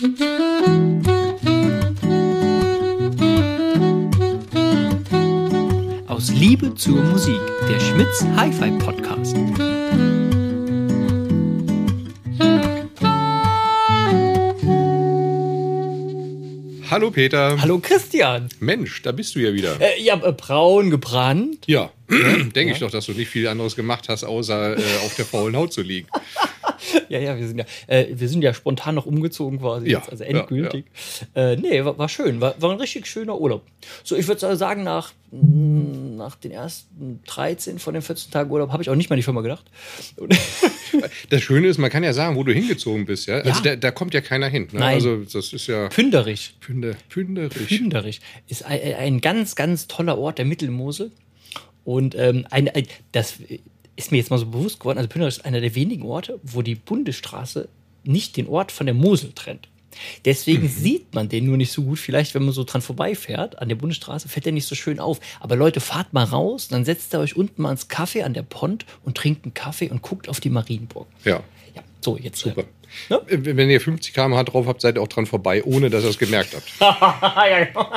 Aus Liebe zur Musik, der Schmitz Hi-Fi Podcast. Hallo Peter. Hallo Christian. Mensch, da bist du ja wieder. Äh, ja, äh, braun gebrannt. Ja, denke ich doch, dass du nicht viel anderes gemacht hast, außer äh, auf der faulen Haut zu liegen. Ja, ja, wir sind ja, äh, wir sind ja spontan noch umgezogen quasi Ja, jetzt, also ja, endgültig. Äh, nee, war, war schön, war, war ein richtig schöner Urlaub. So, ich würde sagen, nach, mh, nach den ersten 13 von den 14 Tagen Urlaub habe ich auch nicht an die Firma gedacht. Das Schöne ist, man kann ja sagen, wo du hingezogen bist, ja. Also Ja. da, da kommt ja keiner hin. Ne? Nein. Also das ist ja Pünderich. Pünde, pünderisch. Pünderich ist ein, ein ganz, ganz toller Ort der Mittelmosel. Und ähm, ein, ein, das ist mir jetzt mal so bewusst geworden. Also Pünderich ist einer der wenigen Orte, wo die Bundesstraße nicht den Ort von der Mosel trennt. Deswegen sieht man den nur nicht so gut. Vielleicht, wenn man so dran vorbeifährt, an der Bundesstraße, fällt der nicht so schön auf. Aber Leute, fahrt mal raus, dann setzt ihr euch unten mal ins Kaffee an der Pont und trinkt einen Kaffee und guckt auf die Marienburg. Ja, Ja, so, jetzt. super. Ja. Äh, Wenn ihr 50 km/h drauf habt, seid ihr auch dran vorbei, ohne dass ihr es gemerkt habt. ja, genau.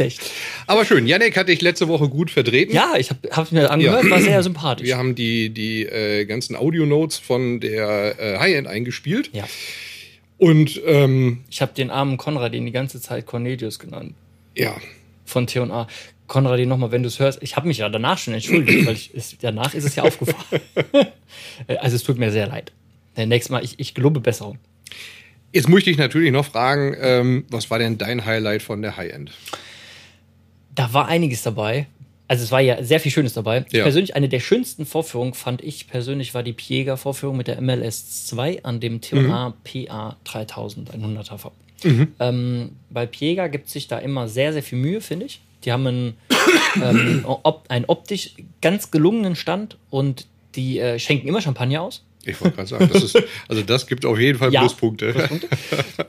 Nicht schlecht. Aber schön, Janek hatte ich letzte Woche gut vertreten. Ja, ich habe es mir angehört, Ja. war sehr sympathisch. Wir haben die, die äh, ganzen Audio-Notes von der äh, High-End eingespielt. Ja. Und ähm, Ich habe den armen Konrad den die ganze Zeit Cornelius genannt. ja, Von T&A. Konrad, nochmal, wenn du es hörst. Ich habe mich ja danach schon entschuldigt, weil ich, es, danach ist es ja aufgefallen. Also es tut mir sehr leid. Äh, Nächstes Mal, ich, ich gelobe Besserung. Jetzt möchte ich natürlich noch fragen, ähm, was war denn dein Highlight von der High-End? Da war einiges dabei. Also es war ja sehr viel Schönes dabei. Ja. Persönlich eine der schönsten Vorführungen fand ich persönlich war die Piega-Vorführung mit der MLS 2 an dem T&A PA 3100er V. Ähm, bei Piega gibt sich da immer sehr, sehr viel Mühe, finde ich. Die haben einen, ähm, op einen optisch ganz gelungenen Stand und die äh, schenken immer Champagner aus. Ich wollte gerade sagen, das ist, also das gibt auf jeden Fall Ja, Pluspunkte. Pluspunkte.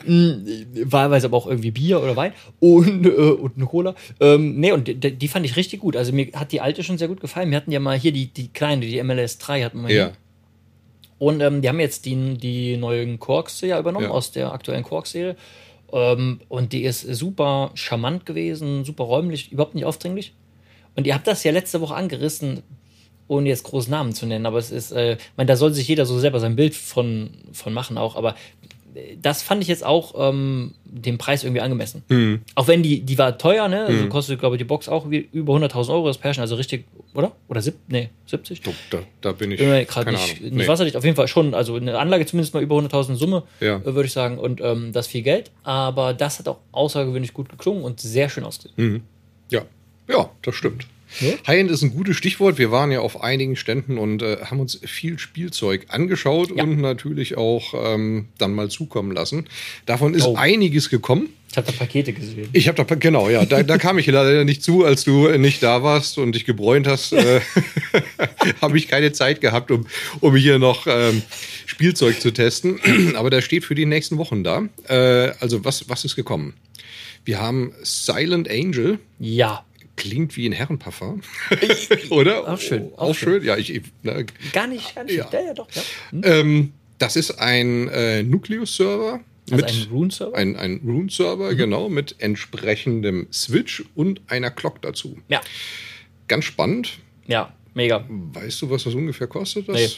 Mm, Wahlweise aber auch irgendwie Bier oder Wein und, äh, und eine Cola. Ähm, nee, und die, die fand ich richtig gut. Also mir hat die alte schon sehr gut gefallen. Wir hatten ja mal hier die, die kleine, die MLS 3 hatten wir Ja, hier. Und ähm, die haben jetzt die, die neuen Quarks ja übernommen Ja. aus der aktuellen Quarks-Serie. Ähm, und die ist super charmant gewesen, super räumlich, überhaupt nicht aufdringlich. Und ihr habt das ja letzte Woche angerissen, ohne jetzt großen Namen zu nennen, aber es ist, äh, ich meine, da soll sich jeder so selber sein Bild von, von machen auch, aber äh, das fand ich jetzt auch ähm, dem Preis irgendwie angemessen. Hm. Auch wenn die, die war teuer, ne? Also kostet, glaube ich, die Box auch über 100.000 Euro, das Pärchen, also richtig, oder? Oder sieb, nee, 70? Doch, da, da bin ich. Bin mir gerade nicht, Ahnung. nicht Nee. wasserdicht, auf jeden Fall schon, also eine Anlage zumindest mal über 100.000 Summe, Ja. äh, würde ich sagen, und ähm, das viel Geld, aber das hat auch außergewöhnlich gut geklungen und sehr schön ausgesehen. Ja, ja, das stimmt. Ja? High-End ist ein gutes Stichwort. Wir waren ja auf einigen Ständen und äh, haben uns viel Spielzeug angeschaut Ja. und natürlich auch ähm, dann mal zukommen lassen. Davon ist Oh. einiges gekommen. Ich habe da Pakete gesehen. Ich habe da, genau, ja, da, da kam ich leider nicht zu, als du nicht da warst und dich gebräunt hast, äh, habe ich keine Zeit gehabt, um, um hier noch ähm, Spielzeug zu testen. Aber das steht für die nächsten Wochen da. Äh, also was, was ist gekommen? Wir haben Silent Angel, Ja, klingt wie ein Herrenparfum, oder? Auch schön, Auch, auch schön, ja. Ich, na, gar nicht, gar nicht. Ja. Ja, ja, doch. Ja. Hm? ähm, das ist ein äh, Nucleus-Server. Also ein Rune-Server? Ein, ein Rune-Server, genau, mit entsprechendem Switch und einer Clock dazu. Ja, Ganz spannend. ja, mega. Weißt du, was das ungefähr kostet? Das? Nee.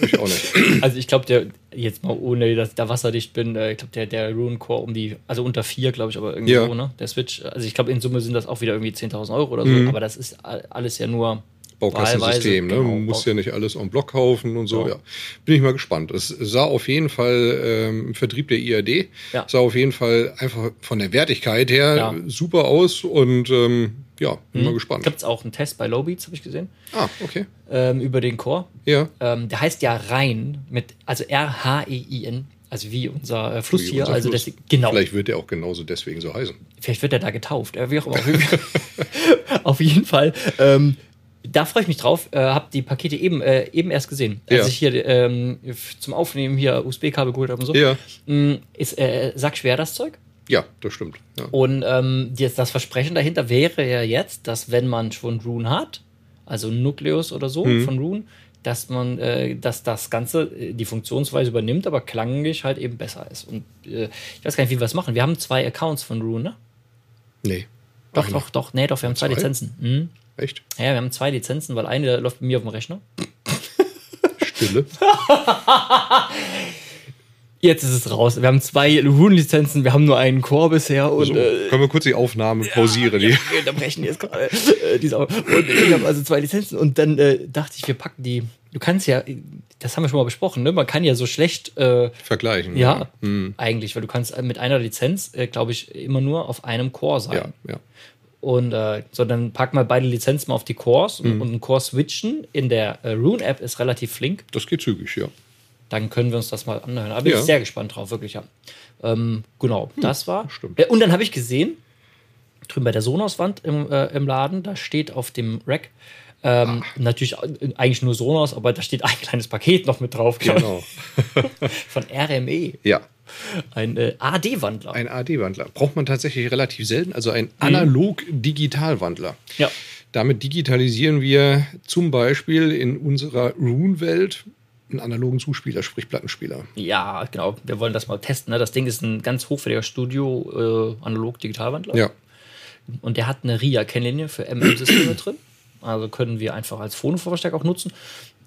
nee ich auch nicht. Also ich glaube, der, jetzt mal ohne, dass ich da wasserdicht bin, äh, ich glaube, der, der Rune Core um die, also unter vier, glaube ich, aber irgendwie Ja. so, ne? Der Switch, also ich glaube, in Summe sind das auch wieder irgendwie 10.000 Euro oder so, Mhm. aber das ist all- alles ja nur Baukastensystem, ne? wahlweise, Man genau, muss ja nicht alles en Block kaufen und so. Ja. Ja. Bin ich mal gespannt. Es sah auf jeden Fall ähm, im Vertrieb der IAD, Ja. sah auf jeden Fall einfach von der Wertigkeit her Ja. super aus und ähm, ja, bin mal gespannt. Gibt es auch einen Test bei Lowbeats, habe ich gesehen, Ah, okay. ähm, über den Core. Ja. Ähm, der heißt ja Rhein, mit, also R-H-E-I-N, also wie unser äh, Fluss Wie hier. unser Also Fluss. das, genau. Vielleicht wird der auch genauso deswegen so heißen. Vielleicht wird er da getauft. Äh, wie auch immer. Auf jeden Fall. Auf jeden Fall ähm, da freue ich mich drauf. Äh, hab die Pakete eben, äh, eben erst gesehen. Als Ja. ich hier ähm, zum Aufnehmen hier USB-Kabel geholt habe und so. Ja. Mm, Ist äh, sackschwer das Zeug. Ja, das stimmt. Ja. Und ähm, das Versprechen dahinter wäre ja jetzt, dass wenn man schon Rune hat, also Nucleus oder so Mhm. von Rune, dass man, äh, dass das Ganze äh, die Funktionsweise übernimmt, aber klanglich halt eben besser ist. Und äh, ich weiß gar nicht, wie wir das machen. Wir haben zwei Accounts von Rune, ne? Nee. Doch, doch, doch, nee, doch, wir haben zwei, Zwei? Lizenzen. Mhm. Echt? Ja, wir haben zwei Lizenzen, weil eine läuft bei mir auf dem Rechner. Stille. Jetzt ist es raus. Wir haben zwei Rune-Lizenzen, wir haben nur einen Core bisher und So, äh, können wir kurz die Aufnahme pausieren? Ja, Die- wir unterbrechen jetzt gerade. Äh, diese, und ich habe also zwei Lizenzen und dann äh, dachte ich, wir packen die. Du kannst ja, das haben wir schon mal besprochen, ne? Man kann ja so schlecht, äh, Vergleichen. ja, Hm. eigentlich, weil du kannst mit einer Lizenz, äh, glaube ich, immer nur auf einem Core sein. Ja, ja. Und äh, so, dann packen wir beide Lizenzen mal auf die Cores Mhm. und, und ein Core switchen in der äh, Rune-App ist relativ flink. Das geht zügig, ja. Dann können wir uns das mal anhören. Bin Ja. ich sehr gespannt drauf, wirklich, ja. Ähm, genau, das war. stimmt. Äh, und dann habe ich gesehen, drüben bei der Sonos-Wand im, äh, im Laden, da steht auf dem Rack ähm, natürlich äh, eigentlich nur Sonos, aber da steht ein kleines Paket noch mit drauf Genau. von RME, Ja. Ein äh, AD-Wandler. Ein AD-Wandler. Braucht man tatsächlich relativ selten, also ein Analog-Digital-Wandler. Ja. Damit digitalisieren wir zum Beispiel in unserer Rune-Welt einen analogen Zuspieler, sprich Plattenspieler. Ja, genau. Wir wollen das mal testen. Ne? Das Ding ist ein ganz hochwertiger Studio äh. Ja. Und der hat eine RIA-Kennlinie für MM-Systeme drin. Also können wir einfach als Phonovorverstärker auch nutzen.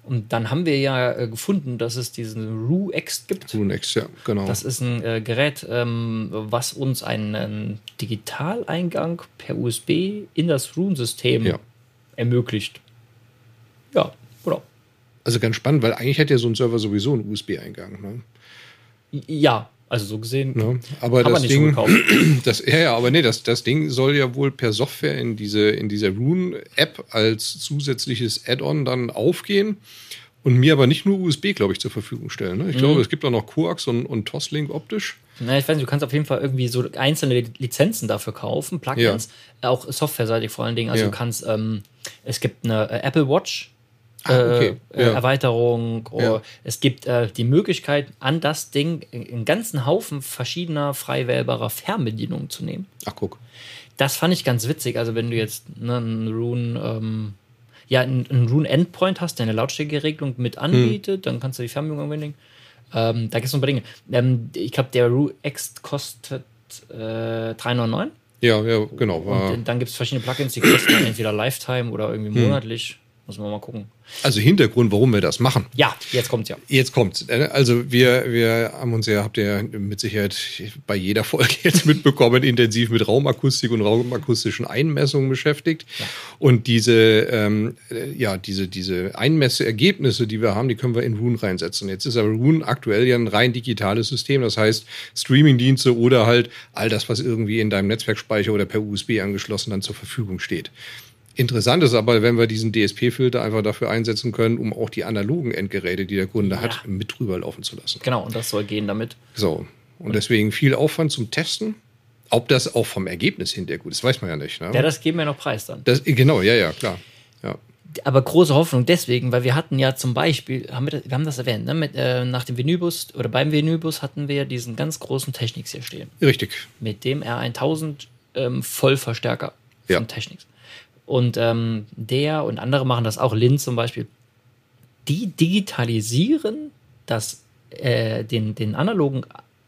Und dann haben wir ja äh, gefunden, dass es diesen RU-X gibt. Rune X, ja, genau. Das ist ein äh, Gerät, ähm, was uns einen Digitaleingang per USB in das Rune-System Ja. ermöglicht. Ja, genau. also ganz spannend, weil eigentlich hat ja so ein Server sowieso einen USB-Eingang. Ne? Ja, also so gesehen Ne? Aber das Ding, gekauft. das, ja, ja, aber nee, das, das Ding soll ja wohl per Software in diese, in dieser Rune-App als zusätzliches Add-on dann aufgehen und mir aber nicht nur USB, glaube ich, zur Verfügung stellen. Ne? Ich Mhm. glaube, es gibt auch noch Coax und, und Toslink optisch. Na, ich weiß nicht, du kannst auf jeden Fall irgendwie so einzelne Lizenzen dafür kaufen, Plugins, auch softwareseitig vor allen Dingen. Also Ja. du kannst, ähm, es gibt eine äh, Apple Watch. Ah, okay. Äh, Ja. äh, Erweiterung. Ja. Oder es gibt äh, die Möglichkeit, an das Ding einen ganzen Haufen verschiedener frei wählbarer Fernbedienungen zu nehmen. Ach, guck. Das fand ich ganz witzig. Also, wenn du jetzt ne, einen Rune, ähm, ja, einen, einen Rune Endpoint hast, der eine Lautstärkeregelung mit anbietet, dann kannst du die Fernbedienung anwenden. Ähm, da gibt es noch ein paar Dinge. Ähm, ich glaube, der Rune X kostet äh, 3,99. Ja, ja, genau. Und dann gibt es verschiedene Plugins, die kosten entweder Lifetime oder irgendwie monatlich. Muss man mal gucken. also Hintergrund, warum wir das machen. Ja, jetzt kommt's ja. Jetzt kommt's. Also wir, wir haben uns ja, habt ihr mit Sicherheit bei jeder Folge jetzt mitbekommen, intensiv mit Raumakustik und raumakustischen Einmessungen beschäftigt. Und diese, ähm, äh, ja, diese, diese Einmessergebnisse, die wir haben, die können wir in Rune reinsetzen. Jetzt ist aber Rune aktuell ja ein rein digitales System. Das heißt, Streamingdienste oder halt all das, was irgendwie in deinem Netzwerkspeicher oder per USB angeschlossen dann zur Verfügung steht. Interessant ist aber, wenn wir diesen DSP-Filter einfach dafür einsetzen können, um auch die analogen Endgeräte, die der Kunde hat, Ja. mit drüber laufen zu lassen. Genau, und das soll gehen damit. So. Und deswegen viel Aufwand zum Testen. Ob das auch vom Ergebnis hinterher gut ist, weiß man ja nicht. Ne? Ja, das geben wir noch preis dann. das, genau, ja, ja, klar. Ja. aber große Hoffnung deswegen, weil wir hatten ja zum Beispiel, haben wir, das, wir haben das erwähnt, ne? Mit, äh, nach dem Venybus oder beim Venybus hatten wir diesen ganz großen Technics hier stehen. Richtig. Mit dem R1000 ähm, Vollverstärker von Ja. Technics. Und ähm, der und andere machen das auch, Lin zum Beispiel. Die digitalisieren das, äh, den, den analogen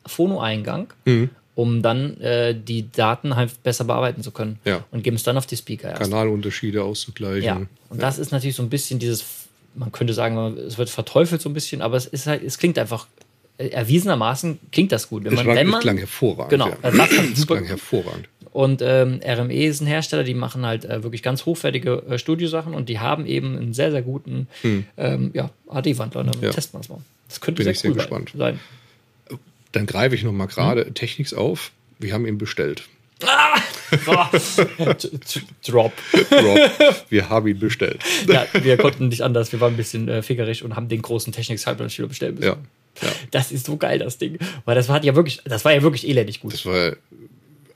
Phono-Eingang, Mhm. um dann äh, die Daten halt besser bearbeiten zu können. Ja. Und geben es dann auf die Speaker erst. Kanalunterschiede auszugleichen. Ja, und das ist natürlich so ein bisschen dieses, man könnte sagen, es wird verteufelt so ein bisschen, aber es ist halt, es klingt einfach, äh, erwiesenermaßen klingt das gut. Wenn Es man, klang, wenn es man, klang hervorragend. genau, ja. das Es super klang hervorragend. Und ähm, RME ist ein Hersteller, die machen halt äh, wirklich ganz hochwertige äh, Studiosachen und die haben eben einen sehr, sehr guten ähm, ja, AD-Wandler. Ne? Hm. Ja. Testen wir es mal. Das könnte Bin sehr ich sehr cool gespannt. sein. Dann greife ich noch mal Hm? gerade Technics auf. Wir haben ihn bestellt. T- Drop. Rob, wir haben ihn bestellt. Ja, wir konnten nicht anders. Wir waren ein bisschen äh, fickerig und haben den großen Technics-Halbland wieder bestellen müssen. Ja. ja. Das ist so geil, das Ding. Weil das war ja wirklich, das war ja wirklich elendig gut. Das war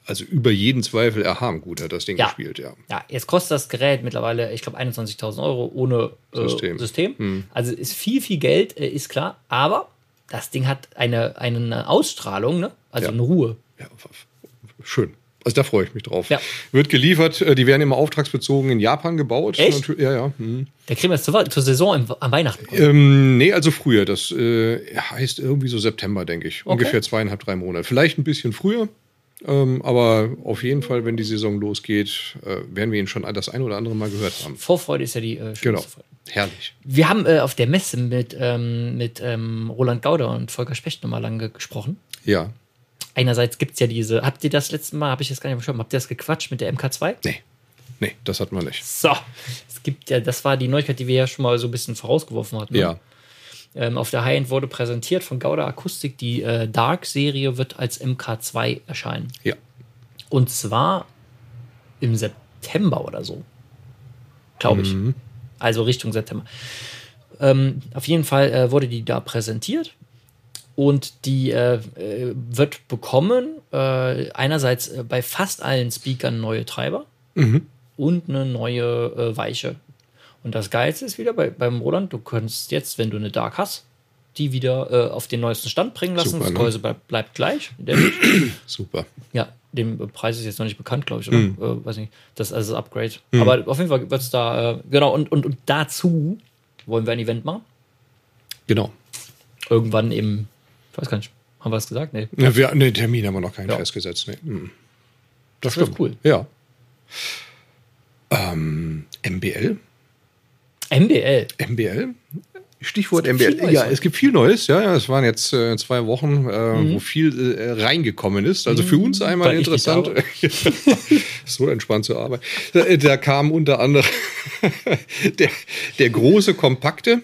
also über jeden Zweifel erhaben gut, hat das Ding Ja. gespielt, ja. Ja, jetzt kostet das Gerät mittlerweile, ich glaube, 21.000 Euro ohne äh, System. System. Also ist viel, viel Geld, äh, ist klar. Aber das Ding hat eine, eine Ausstrahlung, ne? also Ja. eine Ruhe. Ja, schön. Also da freue ich mich drauf. Ja. Wird geliefert, äh, die werden immer auftragsbezogen in Japan gebaut. Echt? Ja, ja. Mhm. Der kriegen wir jetzt zur, zur Saison im, am Weihnachten. Ähm, nee, also früher. Das äh, heißt irgendwie so September, denke ich. Ungefähr zweieinhalb, drei Monate. Vielleicht ein bisschen früher. Ähm, aber auf jeden Fall, wenn die Saison losgeht, äh, werden wir ihn schon das ein oder andere Mal gehört haben. Vorfreude ist ja die äh, Genau. Freude. Herrlich. Wir haben äh, auf der Messe mit, ähm, mit ähm, Roland Gauder und Volker Specht nochmal lange gesprochen. Ja. Einerseits gibt es ja diese, habt ihr das letzte Mal, habe ich jetzt gar nicht mehr habt ihr das gequatscht mit der MK2? Nee. Nee, das hat man nicht. So, es gibt ja, das war die Neuigkeit, die wir ja schon mal so ein bisschen vorausgeworfen hatten. ne? Ähm, auf der High-End wurde präsentiert von Gauda Akustik, die äh, Dark-Serie wird als MK2 erscheinen. Ja. Und zwar im September oder so. Glaube ich. Also Richtung September. Ähm, auf jeden Fall äh, wurde die da präsentiert. Und die äh, äh, wird bekommen, äh, einerseits äh, bei fast allen Speakern neue Treiber und eine neue äh, Weiche. Und das Geilste ist wieder bei, beim Roland, du kannst jetzt, wenn du eine Dark hast, die wieder äh, auf den neuesten Stand bringen lassen. Super, das ne? Gehäuse bleibt, bleibt gleich. Super. Ja, dem Preis ist jetzt noch nicht bekannt, glaube ich, oder? Äh, weiß nicht. Das ist also das Upgrade. Aber auf jeden Fall wird es da, äh, genau, und, und, und dazu wollen wir ein Event machen. Genau. Irgendwann im, ich weiß gar nicht, haben wir es gesagt? Nee. Ja, wir, nee, Termin haben wir noch keinen Ja. festgesetzt. Nee. Mhm. Das wird cool. Ja. Ähm, MBL? MBL. MBL? Stichwort MBL. ja, heute. es gibt viel Neues. Ja, ja, es waren jetzt äh, zwei Wochen, äh, Mhm. wo viel äh, reingekommen ist. Also für uns einmal Weil interessant. so entspannt zur Arbeit. Da, äh, da kam unter anderem der, der große, kompakte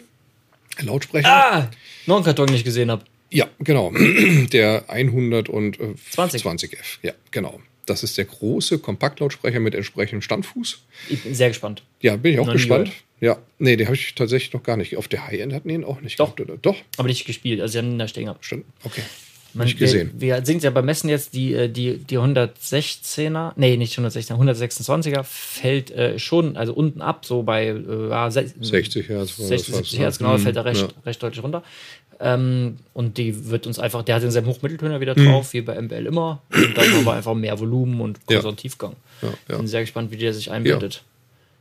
Lautsprecher. Ah! Noch einen Karton nicht gesehen habe. Ja, genau. Der 120 20. 20F. Ja, genau. Das ist der große Kompaktlautsprecher mit entsprechendem Standfuß. Ich bin sehr gespannt. Ja, bin ich auch Noch gespannt. Ja, nee, den habe ich tatsächlich noch gar nicht. Auf der High-End hatten ihn auch nicht. Doch. gehabt, oder? Doch, Aber nicht gespielt, also sie haben ihn da stehen gehabt. stimmt. Okay. Man, Nicht gesehen. Wir, wir sind ja beim Messen jetzt, die, äh, die, die 116er, nee, nicht 116er, 126er fällt äh, schon, also unten ab, so bei äh, ja, se- 60 Hertz. war 60, das 70 was, Hertz, ne? genau, Mhm, fällt da recht, ja. recht deutlich runter. Ähm, und die wird uns einfach, der hat denselben Hochmitteltöner Mhm. wieder drauf, wie bei MBL immer. Und dann haben wir einfach mehr Volumen und Ja. größeren Tiefgang. Ja, ja. Bin sehr gespannt, wie der sich einbindet.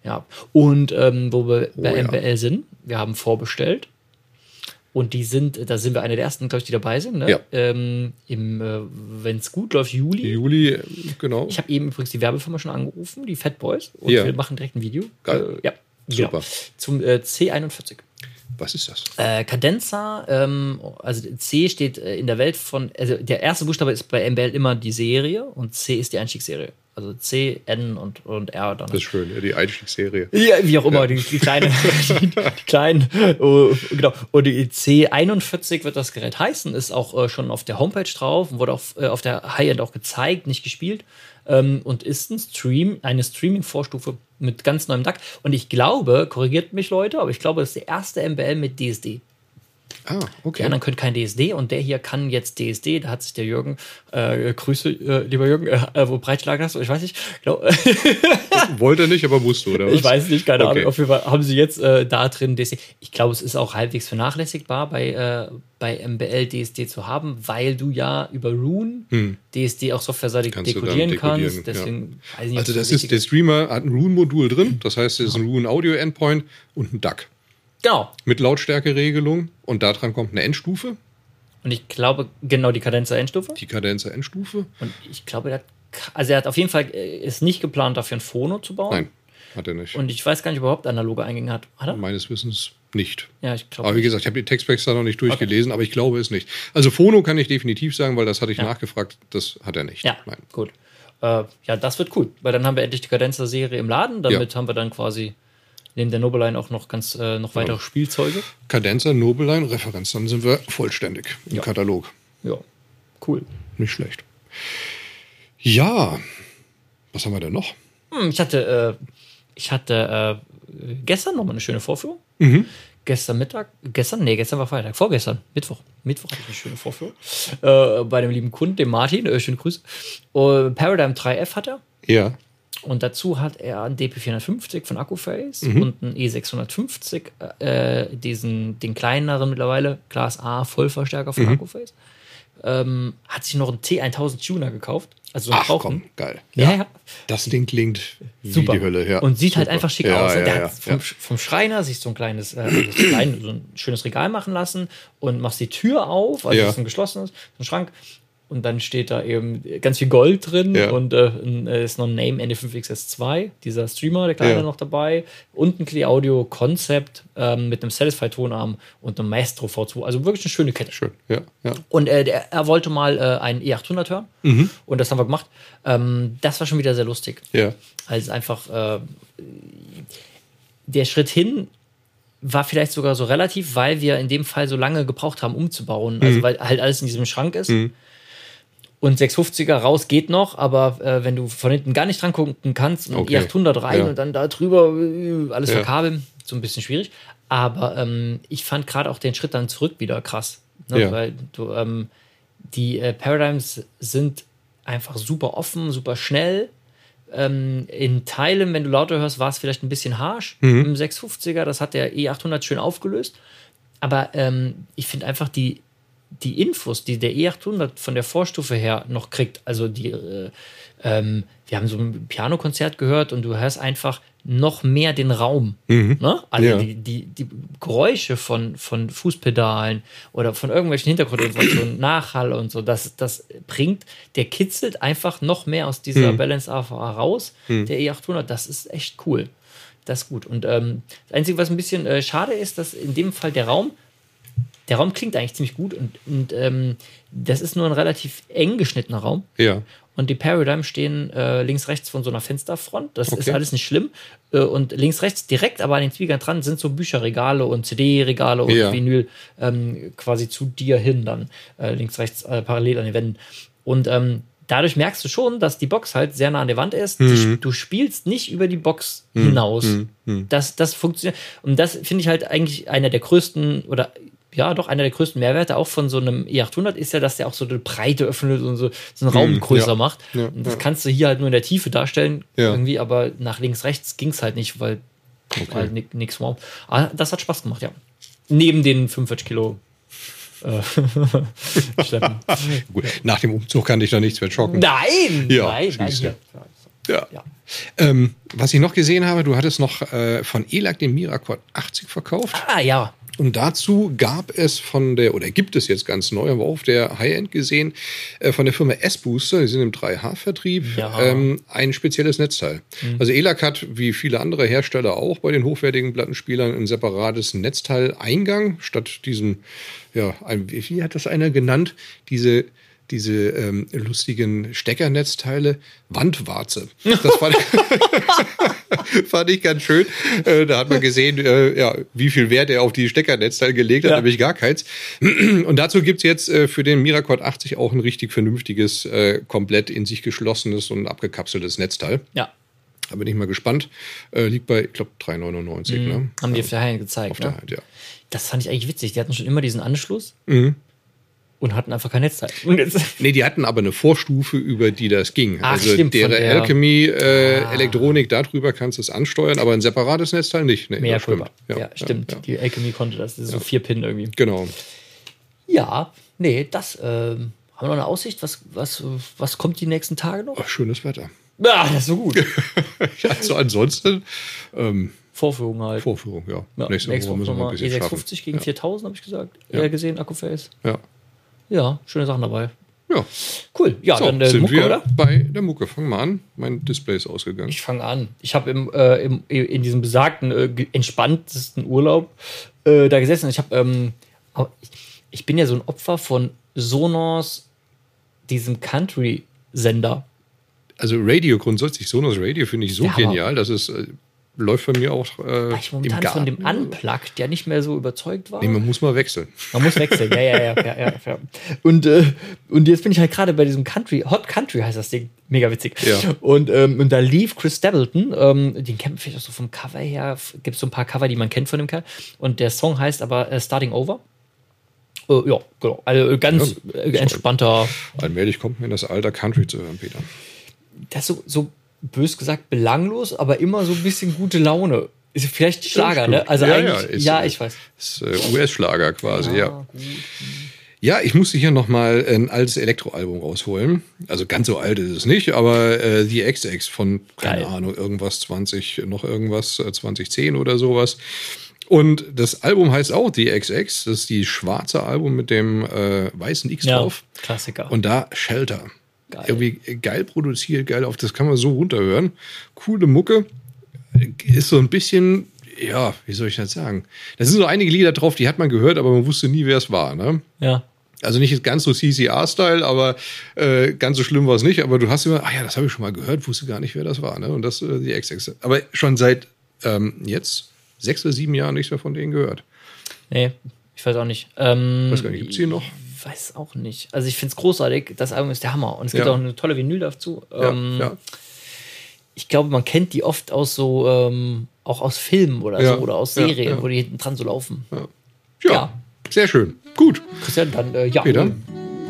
Ja. Und ähm, wo wir bei Oh ja. MBL sind, wir haben vorbestellt. Und die sind, da sind wir eine der ersten, glaube ich, die dabei sind. Ne? Ja. Ähm, Im, äh, wenn es gut läuft, Juli. Juli, äh, genau. Ich habe eben übrigens die Werbefirma schon angerufen, die Fat Boys. Und Ja. wir machen direkt ein Video. Geil. Äh, ja, Super. Genau. Zum äh, C41. Was ist das? Äh, Cadenza, ähm, also C steht äh, in der Welt von, also der erste Buchstabe ist bei MBL immer die Serie und C ist die Einstiegsserie. Also C, N und, und R dann. Das ist schön, ja, die Einstiegsserie. Ja, wie auch immer, die, die kleine, die, die kleinen, oh, genau. Und die C41 wird das Gerät heißen, ist auch äh, schon auf der Homepage drauf und wurde auf, äh, auf der High-End auch gezeigt, nicht gespielt. Ähm, und ist ein Stream, eine Streaming-Vorstufe mit ganz neuem DAC. Und ich glaube, korrigiert mich Leute, aber ich glaube, das ist der erste MBL mit DSD. Ah, Die okay. anderen können kein DSD und der hier kann jetzt DSD. Da hat sich der Jürgen, äh, Grüße, äh, lieber Jürgen, äh, äh, wo Breitschlag hast du? Ich weiß nicht. Glaub, Wollte er nicht, aber musste, oder was? Ich weiß nicht, keine Okay. Ahnung. Auf jeden Fall haben sie jetzt äh, da drin DSD. Ich glaube, es ist auch halbwegs vernachlässigbar bei, äh, bei MBL DSD zu haben, weil du ja über Rune DSD auch softwareseitig Hm. Dekodieren dekodieren, kannst. Deswegen weiß ich nicht, Also das ist, der Streamer hat ein Rune-Modul drin, das heißt, es ist ein Rune-Audio-Endpoint und ein DAC Genau. mit Lautstärkeregelung und daran kommt eine Endstufe, Und ich glaube, genau die Kadenzer Endstufe. die Kadenzer Endstufe. Und ich glaube, er hat, also er hat auf jeden Fall, äh, ist nicht geplant, dafür ein Phono zu bauen. Nein, hat er nicht. Und ich weiß gar nicht, ob er überhaupt analoge Eingänge hat. Hat er? Meines Wissens nicht. Ja, ich glaube. Aber wie gesagt, ich habe die Textpacks da noch nicht durchgelesen, aber ich glaube es nicht. Also Phono kann ich definitiv sagen, weil das hatte ich nachgefragt, das hat er nicht. Ja, Nein. gut. Äh, ja, das wird cool, weil dann haben wir endlich die Kadenzer-Serie im Laden. Damit haben wir dann quasi neben der Nobeline auch noch ganz äh, noch weitere Spielzeuge. Kadenzer, Nobeline, Referenz, dann sind wir vollständig im Ja. Katalog. Ja, cool. Nicht schlecht. Ja, was haben wir denn noch? Hm, ich hatte, äh, ich hatte äh, gestern noch mal eine schöne Vorführung. Gestern Mittag, gestern, nee, gestern war Freitag, vorgestern, Mittwoch. Mittwoch hatte ich eine schöne Vorführung. Äh, bei dem lieben Kunden, dem Martin, äh, schöne Grüße. Uh, Paradigm 3F hat er. Ja, Und dazu hat er einen DP450 von Accuface und einen E650, äh, diesen, den kleineren mittlerweile, Class A Vollverstärker von Accuface. Ähm, hat sich noch einen T1000 Tuner gekauft. Also so ein Ach Rauchen. komm, geil. Ja, ja. Das Ding klingt Super. wie die Hölle. Ja. Und sieht halt Super. einfach schick ja, aus. Ja, der hat vom, vom Schreiner sich so ein kleines, äh, also so ein schönes Regal machen lassen und machst die Tür auf, also Ja. ist ein geschlossenes, ein Schrank. Und dann steht da eben ganz viel Gold drin Ja. und äh, äh, ist noch ein Name ND5XS2, dieser Streamer, der kleine Ja. noch dabei. Und ein Clear Audio Concept ähm, mit einem Satisfy Tonarm und einem Maestro V2. Also wirklich eine schöne Kette. Schön. Ja, ja. Und äh, der, er wollte mal äh, einen E800 hören. Und das haben wir gemacht. Ähm, das war schon wieder sehr lustig. Ja. Also einfach äh, der Schritt hin war vielleicht sogar so relativ, weil wir in dem Fall so lange gebraucht haben, umzubauen. Mhm. Also weil halt alles in diesem Schrank ist. Und 650er raus geht noch, aber äh, wenn du von hinten gar nicht dran gucken kannst und Okay. E800 rein Ja. und dann da drüber äh, alles Ja. verkabeln, so ein bisschen schwierig. Aber ähm, ich fand gerade auch den Schritt dann zurück wieder krass. Ne? Ja. Weil du, ähm, die äh, Paradigms sind einfach super offen, super schnell. Ähm, in Teilen, wenn du lauter hörst, war es vielleicht ein bisschen harsh Mhm. im 650er. Das hat der E800 schön aufgelöst. Aber ähm, ich finde einfach die, die Infos, die der E800 von der Vorstufe her noch kriegt, also die, äh, ähm, wir haben so ein Pianokonzert gehört und du hörst einfach noch mehr den Raum. Ne? Also Ja. die, die, die Geräusche von, von Fußpedalen oder von irgendwelchen Hintergrundinformationen, Nachhall und so, das, das bringt, der kitzelt einfach noch mehr aus dieser Balance AVA raus, der E800. Das ist echt cool. Das ist gut. Und ähm, das Einzige, was ein bisschen äh, schade ist, dass in dem Fall der Raum, der Raum klingt eigentlich ziemlich gut und, und ähm, das ist nur ein relativ eng geschnittener Raum. Ja. Und die Paradigm stehen äh, links, rechts von so einer Fensterfront. Das ist Okay. alles nicht schlimm. Äh, und links, rechts direkt aber an den Zwiegern dran sind so Bücherregale und CD-Regale und Ja. Vinyl ähm, quasi zu dir hin dann. Äh, links, rechts äh, parallel an den Wänden. Und ähm, dadurch merkst du schon, dass die Box halt sehr nah an der Wand ist. Mhm. du spielst nicht über die Box hinaus. Das, das funktioniert. Und das finde ich halt eigentlich einer der größten oder ja, doch einer der größten Mehrwerte auch von so einem E800 ist ja, dass der auch so eine Breite öffnet und so, so einen Raum größer ja. macht. Ja, das ja. kannst du hier halt nur in der Tiefe darstellen, irgendwie, aber nach links, rechts ging es halt nicht, weil weil ni- nix war. Aber das hat Spaß gemacht, ja. Neben den 45 Kilo äh. Gut. Nach dem Umzug kann dich da nichts mehr schocken. Nein! Ja, nein, nein. Ja. Ja. Ähm, was ich noch gesehen habe, du hattest noch äh, von ELAC den Miraquad 80 verkauft. Ah, ja. Und dazu gab es von der, oder gibt es jetzt ganz neu, haben wir auf der High-End gesehen, äh, von der Firma S-Booster, die sind im 3H-Vertrieb, Ja. ähm, ein spezielles Netzteil. Also ELAC hat, wie viele andere Hersteller auch bei den hochwertigen Plattenspielern, ein separates Netzteil-Eingang, statt diesem, ja, ein, wie hat das einer genannt? Diese diese ähm, lustigen Steckernetzteile, Wandwarze. Das ich, fand ich ganz schön. Äh, da hat man gesehen, äh, ja, wie viel Wert er auf die Steckernetzteile gelegt hat, Ja. nämlich gar keins. Und dazu gibt's jetzt äh, für den Miracord 80 auch ein richtig vernünftiges, komplett in sich geschlossenes und abgekapseltes Netzteil. Ja. Da bin ich mal gespannt. Liegt bei, ich glaube, 3,99. Ne? Haben die auf der Hand gezeigt. Auf der ne? Hand, ja. Das fand ich eigentlich witzig. Die hatten schon immer diesen Anschluss Mhm. Und hatten einfach kein Netzteil. Und jetzt, Nee, die hatten aber eine Vorstufe, über die das ging. Ach, also stimmt, deren der- Alchemy äh, Ah. Elektronik, darüber kannst du es ansteuern, aber ein separates Netzteil nicht. Nee, mehr stimmt. Kulpa. Ja, stimmt. Ja, ja. Die Alchemy konnte das. Das so vier Pin irgendwie. Genau. Ja, nee, das. Ähm, haben wir noch eine Aussicht? Was, was, was kommt die nächsten Tage noch? Oh, schönes Wetter. Ja, das ist so gut. Also ansonsten ähm, Vorführung halt. Vorführung, ja. Ja, nächste, Woche müssen wir ein bisschen schaffen. E650 gegen 4000, habe ich gesagt. Ja. Ja. gesehen, Akkuface. Ja. Ja, schöne Sachen dabei. ja. Cool. Ja, So, dann äh, sind Mucke, wir oder? bei der Mucke. Fangen wir an. Mein Display ist ausgegangen. Ich fange an. Ich habe im, äh, im, in diesem besagten, äh, entspanntesten Urlaub äh, da gesessen. Ich habe, ähm, ich, bin ja so ein Opfer von Sonos, diesem Country-Sender. Also Radio grundsätzlich, Sonos Radio finde ich so Ja, genial, dass es äh, läuft bei mir auch äh, Weil ich im momentan Garten. von dem Unplugged ja nicht mehr so überzeugt war. Nee, man muss mal wechseln. Man muss wechseln, ja, ja, ja, ja, ja. Und, äh, und jetzt bin ich halt gerade bei diesem Country, Hot Country heißt das Ding, mega witzig. Ja. Und, ähm, und da lief Chris Stapleton, ähm, den kennt man vielleicht auch so vom Cover her, gibt es so ein paar Cover, die man kennt von dem Kerl. Und der Song heißt aber äh, Starting Over. Äh, ja, genau. Also äh, ganz Ja, äh, entspannter, Allmählich kommt mir das Alter Country zu hören, Peter. das ist so, so bös gesagt belanglos, aber immer so ein bisschen gute Laune. Ist vielleicht Schlager, ne? Also Ja, eigentlich, ja, ist, ja, äh, ich weiß. Das ist äh, US-Schlager quasi, ja. gut. Ja, ich musste hier nochmal ein altes Elektroalbum rausholen. Also ganz so alt ist es nicht, aber äh, The XX von, keine Geil. Ahnung, irgendwas 20, noch irgendwas, äh, 2010 oder sowas. Und das Album heißt auch The XX. Das ist die schwarze Album mit dem äh, weißen X Ja, drauf. Klassiker. Und da Shelter. Geil. Irgendwie geil produziert, geil auf, das kann man so runterhören. Coole Mucke. Ist so ein bisschen, ja, wie soll ich das sagen? Da sind so einige Lieder drauf, die hat man gehört, aber man wusste nie, wer es war. Ne? ja. Also nicht ganz so CCR-Style, aber äh, ganz so schlimm war es nicht. Aber du hast immer, ah ja, das habe ich schon mal gehört, wusste gar nicht, wer das war. Ne? Und das äh, die XX. Aber schon seit ähm, jetzt sechs oder sieben Jahren nichts mehr von denen gehört. Nee, ich weiß auch nicht. Ähm, Weiß gar nicht, gibt's die noch? Ich weiß auch nicht. Also ich finde es großartig. Das Album ist der Hammer. Und es gibt Ja. auch eine tolle Vinyl dazu. Ähm, ja. Ich glaube, man kennt die oft aus so, ähm, auch aus Filmen oder so oder aus Serien, wo die hinten dran so laufen. ja. Sehr schön. Gut, Christian, dann äh, ja, Peter?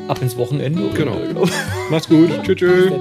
ab ins Wochenende. Genau. Und, äh, Macht's gut. Tschüss. tschüss.